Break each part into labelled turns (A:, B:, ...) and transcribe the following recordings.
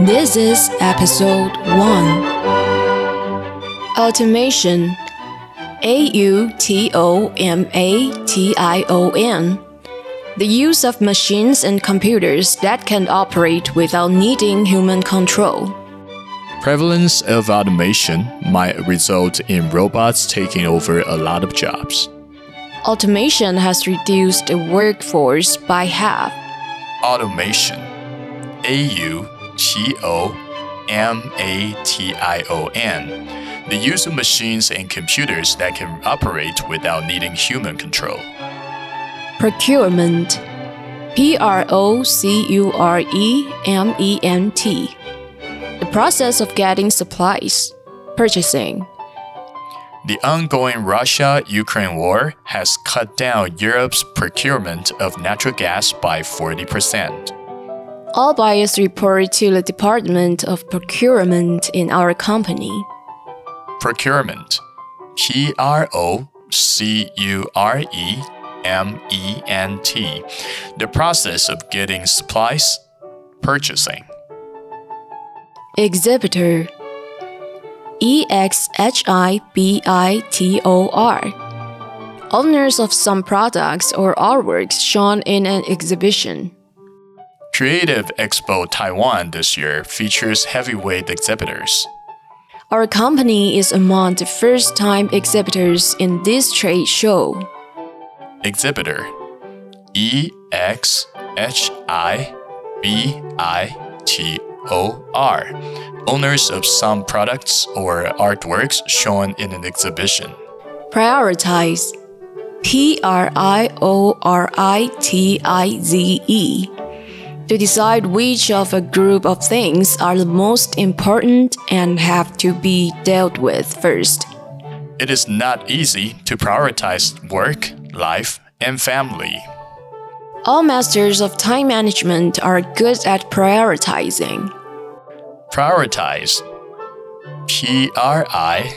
A: This is episode 1 Automation A U T O M A T I O N The use of machines and computers that can operate without needing human control.
B: Prevalence of automation might result in robots taking over a lot of jobs.
A: Automation has reduced the workforce by half.
B: Automation A U T O M A T I O N the use of machines and computers that can operate without needing human control.
A: Procurement P R O C U R E M E N T the process of getting supplies, purchasing.
B: The ongoing Russia Ukraine war has cut down Europe's procurement of natural gas by 40%.
A: All buyers report to the Department of Procurement in our company.
B: Procurement P R O C U R E M E N T The process of getting supplies, purchasing.
A: Exhibitor E X H I B I T O R Owners of some products or artworks shown in an exhibition.
B: Creative Expo Taiwan this year features heavyweight exhibitors.
A: Our company is among the first time exhibitors in this trade show.
B: Exhibitor E X H I B I T O R, owners of some products or artworks shown in an exhibition.
A: Prioritize P R I O R I T I Z E to decide which of a group of things are the most important and have to be dealt with first.
B: It is not easy to prioritize work, life, and family.
A: All masters of time management are good at prioritizing.
B: Prioritize P R I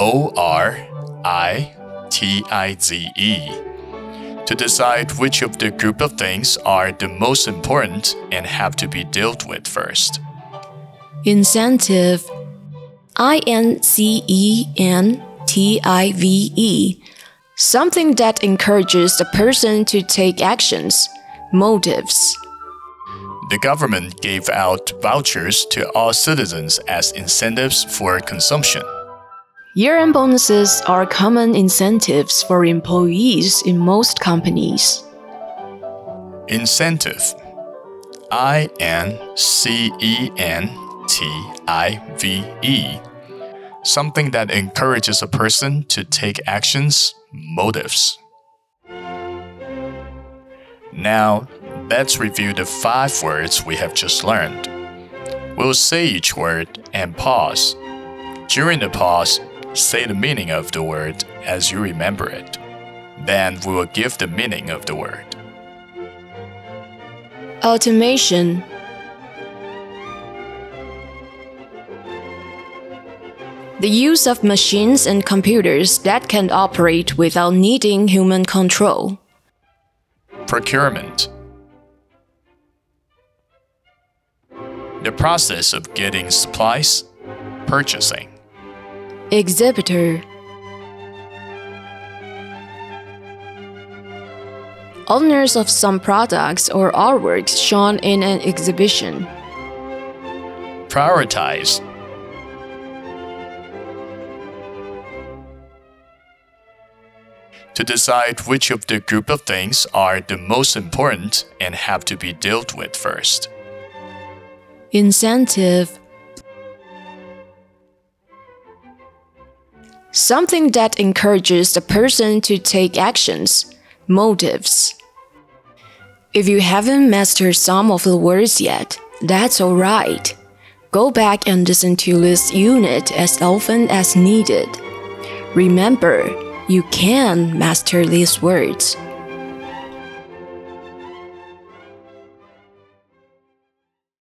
B: O R I T I Z E to decide which of the group of things are the most important and have to be dealt with first.
A: Incentive I N C E N T I V E something that encourages the person to take actions, motives.
B: The government gave out vouchers to all citizens as incentives for consumption.
A: Year end bonuses are common incentives for employees in most companies.
B: Incentive I N C E N T I V E something that encourages a person to take actions, motives. Now, let's review the five words we have just learned. We'll say each word and pause. During the pause, say the meaning of the word as you remember it. Then we will give the meaning of the word.
A: Automation The use of machines and computers that can operate without needing human control.
B: Procurement The process of getting supplies, purchasing.
A: Exhibitor Owners of some products or artworks shown in an exhibition.
B: Prioritize to decide which of the group of things are the most important and have to be dealt with first.
A: Incentive Something that encourages the person to take actions, motives. If you haven't mastered some of the words yet, that's alright. Go back and listen to this unit as often as needed. Remember, you can master these words.